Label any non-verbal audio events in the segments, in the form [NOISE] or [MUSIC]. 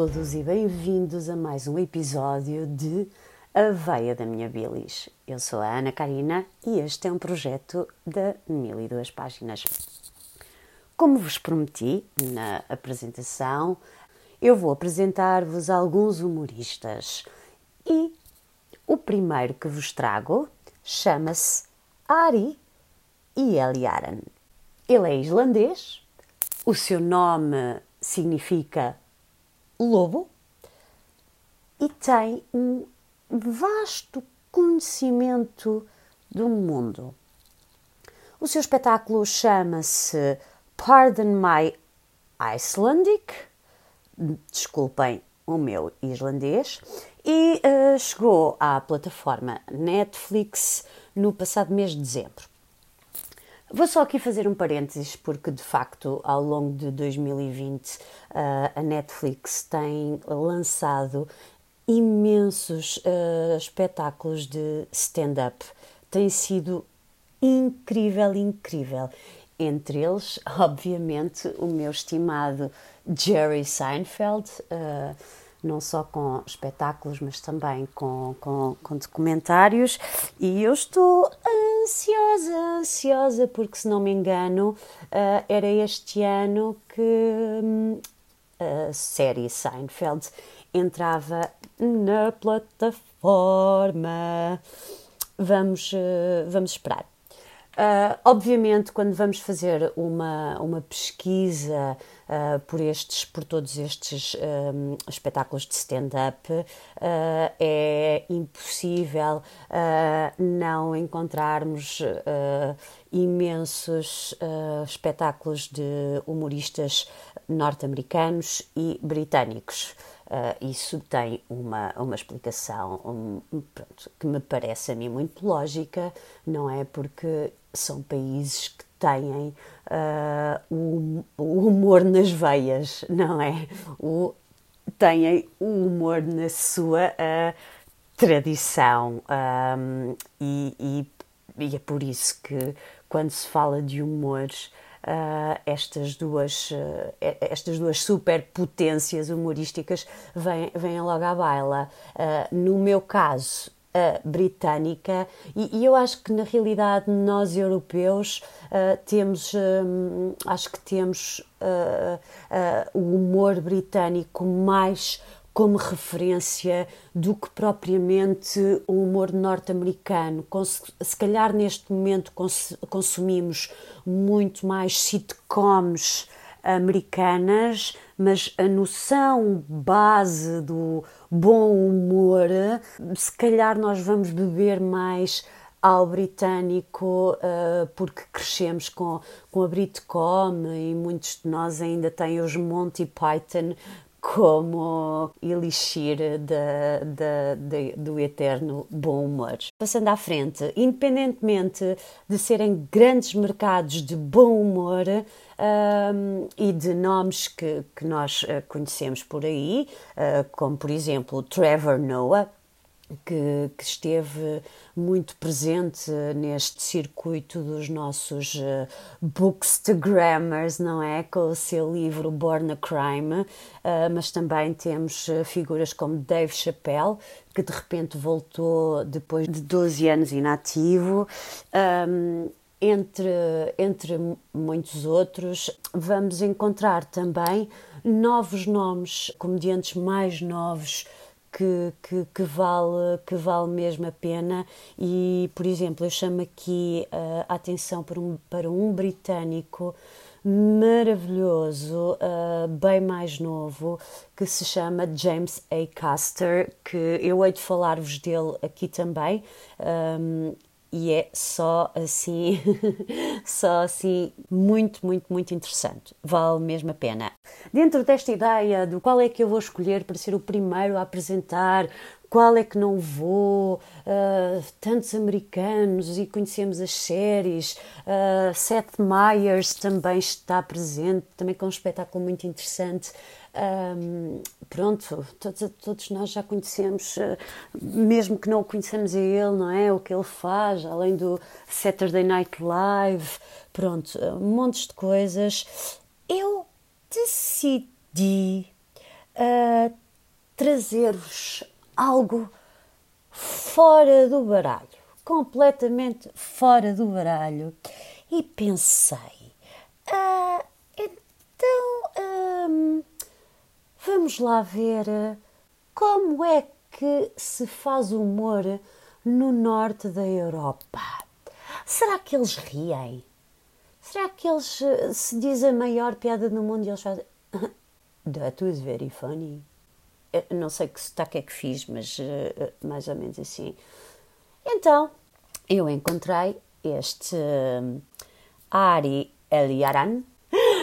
todos e bem-vindos a mais um episódio de A Veia da Minha Bilis. Eu sou a Ana Karina e este é um projeto da Mil e Duas Páginas. Como vos prometi na apresentação, eu vou apresentar-vos alguns humoristas e o primeiro que vos trago chama-se Ari Eliaran. Ele é islandês, o seu nome significa lobo e tem um vasto conhecimento do mundo. O seu espetáculo chama-se Pardon My Icelandic, desculpem o meu islandês, e uh, chegou à plataforma Netflix no passado mês de dezembro. Vou só aqui fazer um parênteses, porque de facto, ao longo de 2020, uh, a Netflix tem lançado imensos uh, espetáculos de stand-up. Tem sido incrível, incrível. Entre eles, [LAUGHS] obviamente, o meu estimado Jerry Seinfeld. Uh, não só com espetáculos, mas também com, com, com documentários. E eu estou ansiosa, ansiosa, porque se não me engano, uh, era este ano que um, a série Seinfeld entrava na plataforma. Vamos, uh, vamos esperar. Uh, obviamente, quando vamos fazer uma, uma pesquisa uh, por, estes, por todos estes um, espetáculos de stand-up, uh, é impossível não encontrarmos imensos espetáculos de humoristas norte-americanos e britânicos. Uh, isso tem uma, uma explicação um, pronto, que me parece a mim muito lógica, não é? Porque são países que têm uh, o, o, humor nas veias, não é? O, têm o humor na sua uh, tradição um, e, e, e, é por isso que quando se fala de humores Uh, estas duas uh, estas duas superpotências humorísticas vêm, vêm logo à baila. Uh, no meu caso, a britânica, e, e, eu acho que na realidade nós europeus temos, acho que temos o humor britânico mais como referência do que propriamente o humor norte-americano. Se calhar neste momento consumimos muito mais sitcoms americanas, mas a noção base do bom humor, se calhar nós vamos beber mais ao britânico uh, porque crescemos com, com a Britcom e muitos de nós ainda têm os Monty Python como elixir de, do eterno bom humor. Passando à frente, independentemente de serem grandes mercados de bom humor um, e de nomes que, que nós eh, conhecemos por aí, uh, como por exemplo Trevor Noah, que, que, esteve muito presente neste circuito dos nossos uh, bookstagrammers, não é? Com o seu livro Born a Crime, uh, mas também temos uh, figuras como Dave Chappelle, que de repente voltou depois de 12 anos inativo. Um, entre, entre muitos outros, vamos encontrar também novos nomes, comediantes mais novos que, que, que, vale, que vale mesmo a pena. E, por exemplo, eu chamo aqui uh, a atenção para um, para um britânico maravilhoso, uh, bem mais novo, que se chama James A. Caster, que eu hei de falar-vos dele aqui também. Um, e é só assim, [LAUGHS] só assim, muito, muito, muito interessante. Vale mesmo a pena. Dentro desta ideia do qual é que eu vou escolher para ser o primeiro a apresentar, qual é que não vou, uh, tantos americanos e conhecemos as séries, uh, Seth Meyers também está presente, também com um espetáculo muito interessante. Um, pronto, todos, todos, nós já conhecemos, uh, mesmo que não o conheçamos a ele, não é? O que ele faz, além do Saturday Night Live, pronto, uh, montes de coisas. Eu decidi uh, trazer-vos algo fora do baralho, completamente fora do baralho. E pensei, uh, então um, vamos lá ver como é que se faz humor no norte da Europa. Será que eles riem? Será que eles eh, se diz a maior piada do mundo e eles fazem [LAUGHS] That was very funny. Eu não sei que sotaque é que fiz, mas uh, mais ou menos assim. Então, eu encontrei este uh, Ari Eliaran.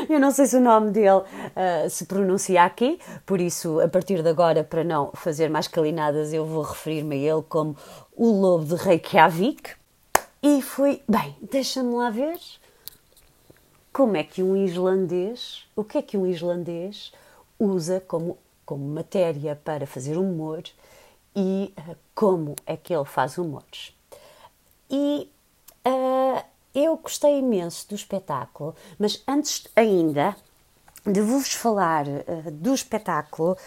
[LAUGHS] Eu não sei se o nome dele uh, se pronuncia aqui, por isso, a partir de agora, para não fazer mais calinadas, eu vou referir-me a ele como o lobo de Reykjavik. E fui, bem, deixa-me lá ver como é que um islandês, o que é que um islandês usa como, como matéria para fazer humor e uh, como é que ele faz humores. E uh, eu gostei imenso do espetáculo, mas antes ainda de vos falar uh, do espetáculo,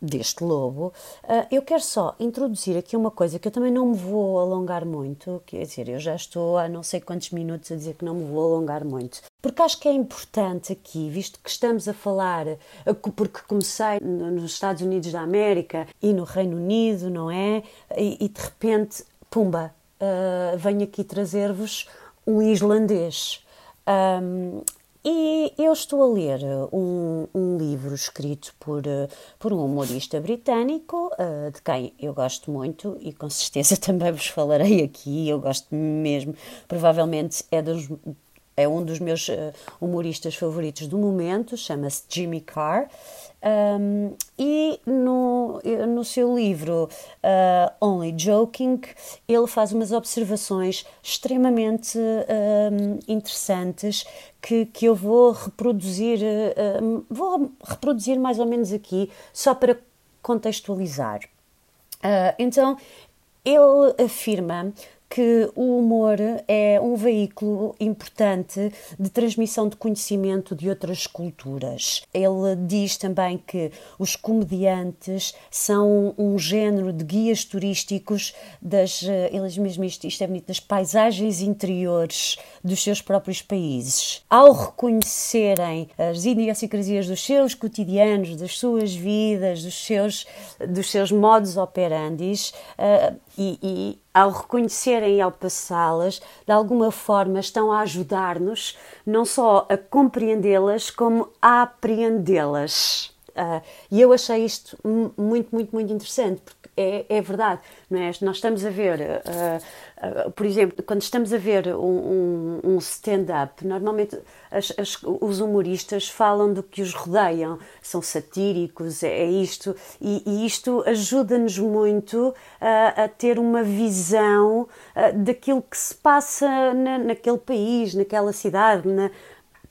deste lobo, uh, eu quero só introduzir aqui uma coisa que eu também não me vou alongar muito, quer dizer, eu já estou há não sei quantos minutos a dizer que não me vou alongar muito, porque acho que é importante aqui, visto que estamos a falar, ah, porque comecei nos Estados Unidos da América e no Reino Unido, não é? E, e de repente, pumba, uh, venho aqui trazer-vos um islandês. Um, e eu estou a ler um, um livro escrito por, por um humorista britânico, uh, de quem eu gosto muito e com certeza [LAUGHS] também vos falarei aqui. Eu gosto mesmo, provavelmente é dos é um dos meus uh, humoristas favoritos do momento, chama-se Jimmy Carr. Um, e no, no seu livro uh, Only Joking, ele faz umas observações extremamente interessantes que, que eu vou reproduzir, uh, vou reproduzir mais ou menos aqui, só para contextualizar. Uh, então, ele afirma que o humor é um veículo importante de transmissão de conhecimento de outras culturas. Ele diz também que os comediantes são um género de guias turísticos das, eh, eles mesmo isto, isto é bonito, das paisagens interiores dos seus próprios países. Ao reconhecerem as idiosincrasias dos seus cotidianos, das suas vidas, dos seus, dos seus modos operandis, uh, e, e ao reconhecerem e ao passá-las, de alguma forma estão a ajudar-nos não só a compreendê-las, como a apreendê-las. Uh, e eu achei isto muito, muito, muito interessante, porque é, é verdade, não é? Nós estamos a ver, uh, uh, por exemplo, quando estamos a ver um, um, um stand-up, normalmente as, as, os humoristas falam do que os rodeiam, são satíricos, é, é isto, e, e isto ajuda-nos muito a ter uma visão daquilo que se passa na, naquele país, naquela cidade, na,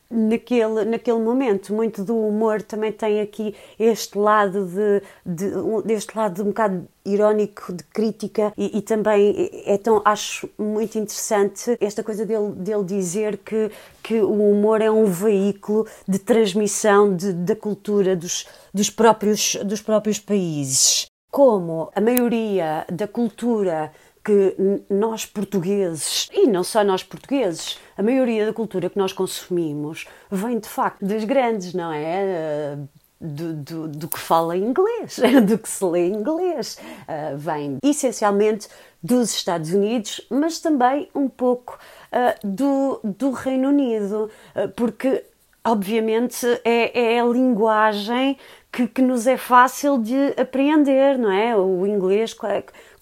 naquele, naquele momento. Muito do humor também tem aqui este lado de, de deste lado de um bocado irónico de crítica e, e, também então acho muito interessante esta coisa dele, dele dizer que, que o humor é um veículo de transmissão de, da cultura dos, dos, próprios, dos próprios países. Como a maioria da cultura que nós portugueses, e não só nós portugueses, a maioria da cultura que nós consumimos vem de facto das grandes, não é? Do, do, do, que fala inglês, [LAUGHS] do que se lê inglês. Uh, vem essencialmente dos Estados Unidos, mas também um pouco uh, do, do Reino Unido, uh, porque obviamente é, é a linguagem que, que, nos é fácil de apreender, não é? O inglês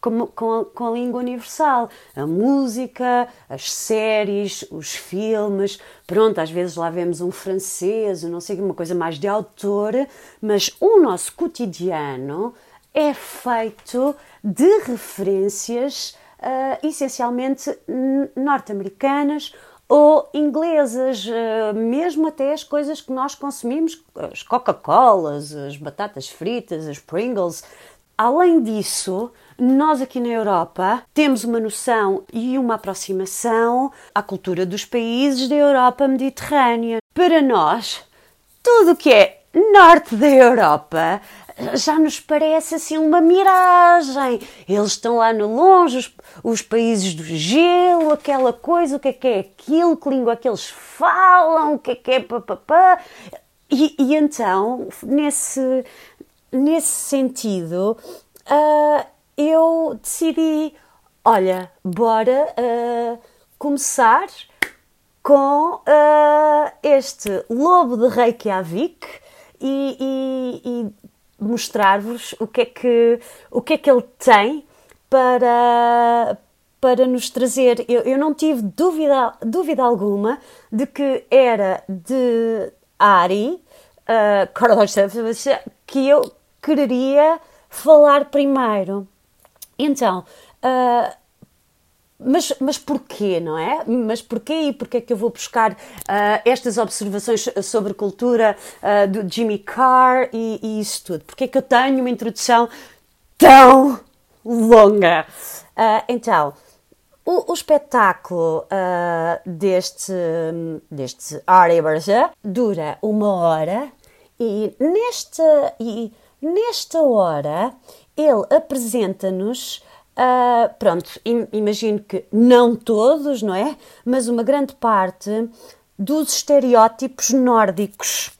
com, com, a, com a língua universal. A música, as séries, os filmes. Pronto, às vezes lá vemos um francês, não sei, uma coisa mais de autor, mas o nosso cotidiano é feito de referências uh, essencialmente norte-americanas ou inglesas, uh, mesmo até as coisas que nós consumimos, as Coca-Colas, as batatas fritas, as Pringles. Além disso, nós aqui na Europa temos uma noção e uma aproximação à cultura dos países da Europa mediterrânea. Para nós, tudo o que é norte da Europa já nos parece assim uma miragem. Eles estão lá no longe, os, os países do gelo, aquela coisa, o que é que é aquilo, que língua é que eles falam, o que é que é papapá. E, e então, nesse, nesse sentido, uh, eu decidi, olha, bora uh, começar com uh, este lobo de Reykjavik e, e, e mostrar-vos o que é que o que é que ele tem para para nos trazer. Eu, eu não tive dúvida dúvida alguma de que era de Ari uh, que eu quereria falar primeiro. Então, uh, mas, mas porquê, não é? Mas porquê e porquê é que eu vou buscar uh, estas observações sobre cultura uh, do Jimmy Carr e, e, isso tudo? Porquê é que eu tenho uma introdução tão longa? Uh, então, o, o espetáculo deste, deste Ari Barja dura uma hora e nesta, e nesta hora ele apresenta-nos Uh, pronto, imagino que não todos, não é? Mas uma grande parte dos estereótipos nórdicos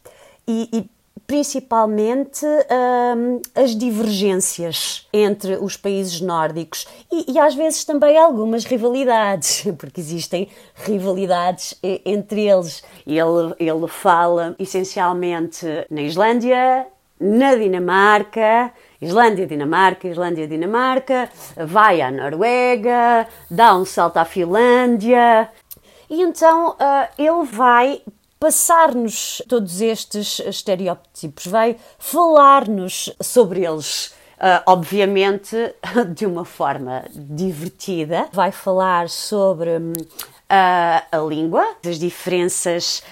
e, e principalmente uh, as divergências entre os países nórdicos e, e, às vezes também algumas rivalidades, [LAUGHS] porque existem rivalidades entre eles. Ele, ele fala essencialmente na Islândia, na Dinamarca Islândia, Dinamarca, Islândia, Dinamarca, vai à Noruega, dá um salto à Finlândia. E então uh, ele vai passar-nos todos estes estereótipos, vai falar-nos sobre eles. Uh, obviamente [LAUGHS] de uma forma divertida, vai falar sobre uh, a língua, as diferenças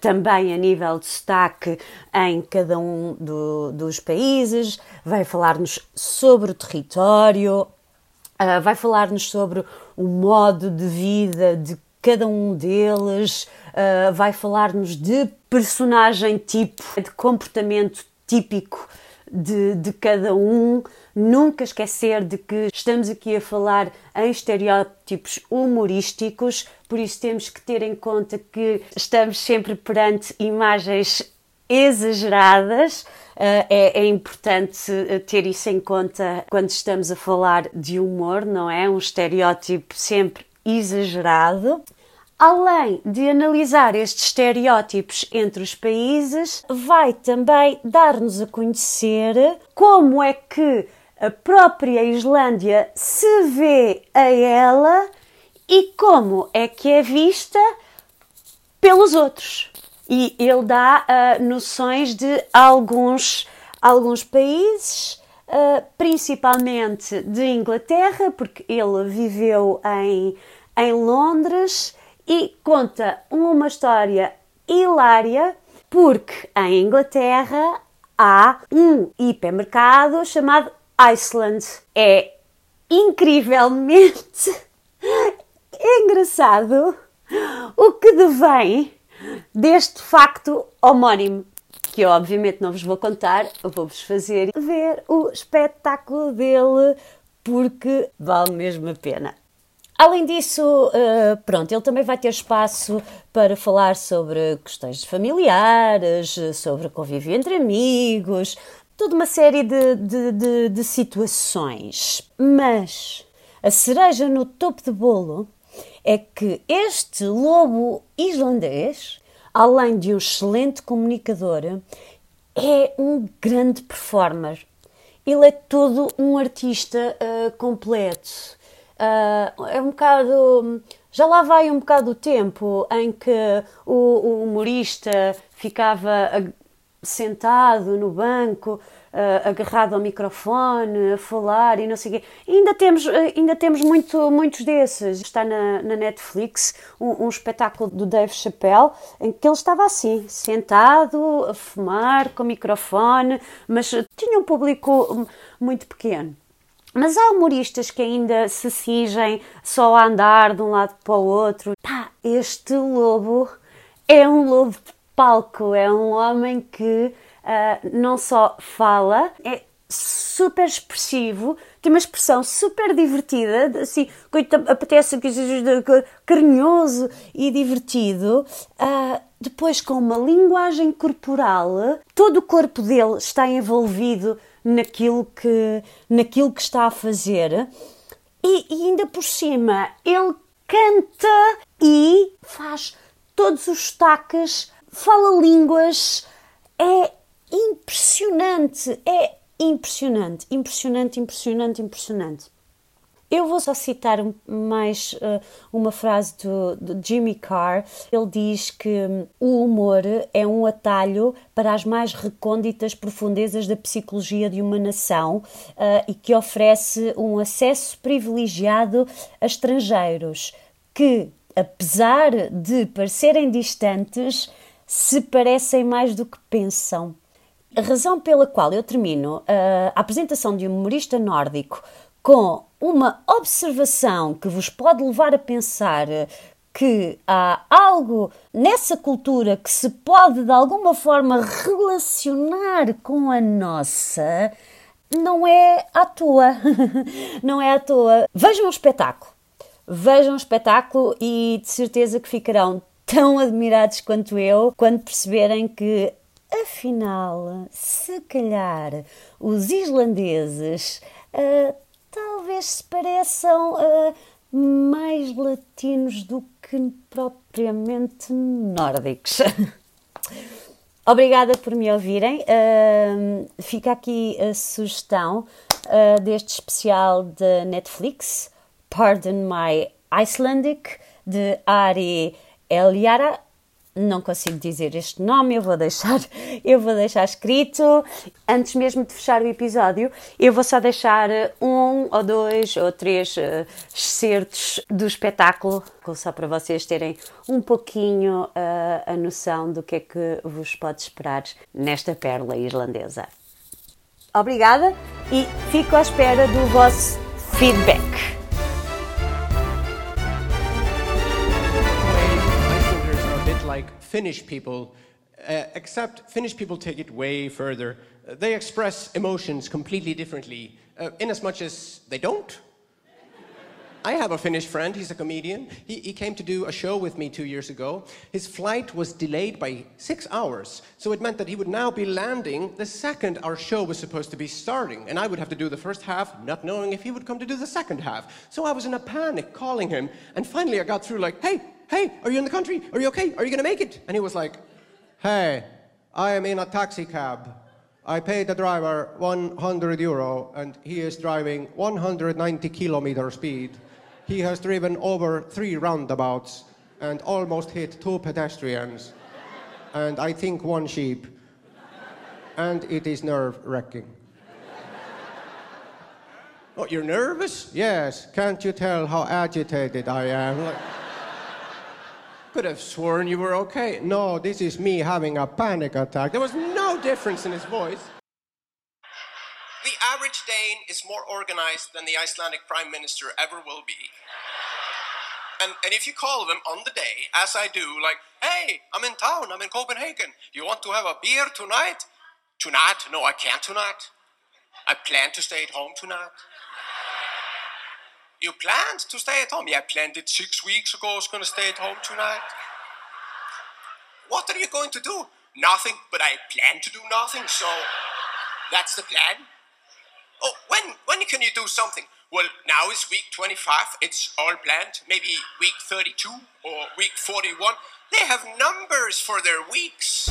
também a nível de sotaque em cada um do, dos países, vai falar-nos sobre o território, vai falar-nos sobre o modo de vida de cada um deles, vai falar-nos de personagem tipo, de comportamento típico de, de cada um, nunca esquecer de que estamos aqui a falar em estereótipos humorísticos, por isso temos que ter em conta que estamos sempre perante imagens exageradas. Uh, é, é, importante eh, ter isso em conta quando estamos a falar de humor, não é? Um estereótipo sempre exagerado. Além de analisar estes estereótipos entre os países, vai também dar-nos a conhecer como é que a própria Islândia se vê a ela e como é que é vista pelos outros. E ele dá uh, noções de alguns, alguns países, uh, principalmente de Inglaterra, porque ele viveu em, em Londres e conta uma história hilária porque em Inglaterra há um hipermercado chamado Iceland. É incrivelmente [LAUGHS] engraçado o que devém deste facto homónimo. Que eu obviamente não vos vou contar, vou-vos fazer ver o espetáculo dele porque vale mesmo a pena. Além disso, uh, pronto, ele também vai ter espaço para falar sobre questões familiares, sobre convívio entre amigos, toda uma série de, de, de, de situações. Mas a cereja no topo de bolo é que este lobo islandês, além de um excelente comunicador, é um grande performer. Ele é todo um artista uh, completo. Uh, é um bocado. Já lá vai um bocado o tempo em que o, o humorista ficava sentado no banco, uh, agarrado ao microfone, a falar e não sei o quê. Ainda temos, ainda temos muito, muitos desses. Está na, na Netflix um, um, espetáculo do Dave Chappelle em que ele estava assim, sentado, a fumar, com o microfone, mas tinha um público muito pequeno. Mas há humoristas que ainda se cingem só a andar de um lado para o outro. Pá, este lobo é um lobo de palco, é um homem que uh, não só fala, é super expressivo, tem uma expressão super divertida, assim, apetece carinhoso e divertido. Uh, depois, com uma linguagem corporal, todo o corpo dele está envolvido naquilo que, naquilo que está a fazer. E, e ainda por cima, ele canta e faz todos os taques, fala línguas. É impressionante, é impressionante, impressionante, impressionante, impressionante. Eu vou só citar mais uh, uma frase do, do, Jimmy Carr. Ele diz que um, o humor é um atalho para as mais recônditas profundezas da psicologia de uma nação uh, e que oferece um acesso privilegiado a estrangeiros que, apesar de parecerem distantes, se parecem mais do que pensam. A razão pela qual eu termino uh, a apresentação de um humorista nórdico com uma observação que vos pode levar a pensar que há algo nessa cultura que se pode de alguma forma relacionar com a nossa, não é à toa. [LAUGHS] não é à toa. Vejam o espetáculo. Vejam o espetáculo e de certeza que ficarão tão admirados quanto eu quando perceberem que, afinal, se calhar os islandeses uh, talvez se pareçam uh, mais latinos do que propriamente nórdicos. [LAUGHS] Obrigada por me ouvirem. Uh, fica aqui a sugestão uh, deste especial da Netflix, Pardon My Icelandic, de Ari Eliara não consigo dizer este nome, eu vou deixar, [LAUGHS] eu vou deixar escrito. Antes mesmo de fechar o episódio, eu vou só deixar um ou dois ou três uh, excertos do espetáculo, só para vocês terem um pouquinho uh, a noção do que é que vos pode esperar nesta pérola islandesa. Obrigada e fico à espera do vosso feedback. Finnish people, uh, except Finnish people take it way further. Uh, they express emotions completely differently, uh, in as much as they don't. I have a Finnish friend, he's a comedian. He, he, came to do a show with me two years ago. His flight was delayed by six hours, so it meant that he would now be landing the second our show was supposed to be starting. And I would have to do the first half, not knowing if he would come to do the second half. So I was in a panic calling him, and finally I got through, like, hey, Hey, are you in the country? Are you okay? Are you gonna make it? And he was like, Hey, I am in a taxi cab. I paid the driver 100 euro and he is driving 190 kilometer speed. He has driven over three roundabouts and almost hit two pedestrians and I think one sheep. And it is nerve wracking. oh, you're nervous? Yes. Can't you tell how agitated I am? Like, could have sworn you were okay. No, this is me having a panic attack. There was no difference in his voice. The average Dane is more organized than the Icelandic prime minister ever will be. And, and if you call them on the day, as I do, like, hey, I'm in town, I'm in Copenhagen, you want to have a beer tonight? Tonight? No, I can't tonight. I plan to stay at home tonight. You planned to stay at home? Yeah, I planned it six weeks ago. I was going to stay at home tonight. What are you going to do? Nothing, but I plan to do nothing, so that's the plan. Oh, when when can you do something? Well, now is week 25. It's all planned. Maybe week 32 or week 41. They have numbers for their weeks.